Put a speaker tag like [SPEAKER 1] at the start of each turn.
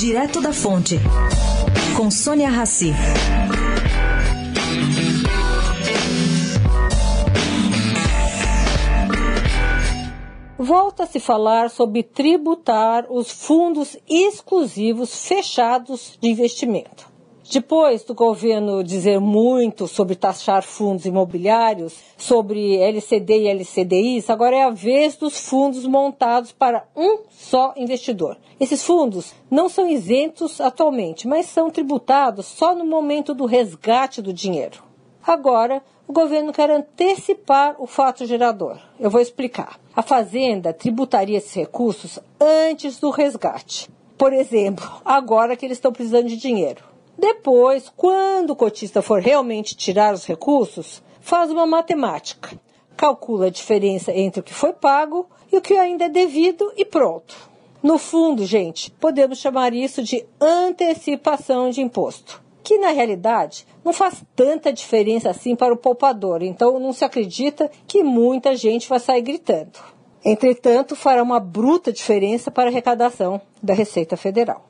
[SPEAKER 1] Direto da Fonte, com Sônia Rassi.
[SPEAKER 2] Volta a se falar sobre tributar os fundos exclusivos fechados de investimento. Depois do governo dizer muito sobre taxar fundos imobiliários, sobre LCD e LCDIs, agora é a vez dos fundos montados para um só investidor. Esses fundos não são isentos atualmente, mas são tributados só no momento do resgate do dinheiro. Agora, o governo quer antecipar o fato gerador. Eu vou explicar. A Fazenda tributaria esses recursos antes do resgate. Por exemplo, agora que eles estão precisando de dinheiro. Depois, quando o cotista for realmente tirar os recursos, faz uma matemática. Calcula a diferença entre o que foi pago e o que ainda é devido e pronto. No fundo, gente, podemos chamar isso de antecipação de imposto, que na realidade não faz tanta diferença assim para o poupador, então não se acredita que muita gente vai sair gritando. Entretanto, fará uma bruta diferença para a arrecadação da Receita Federal.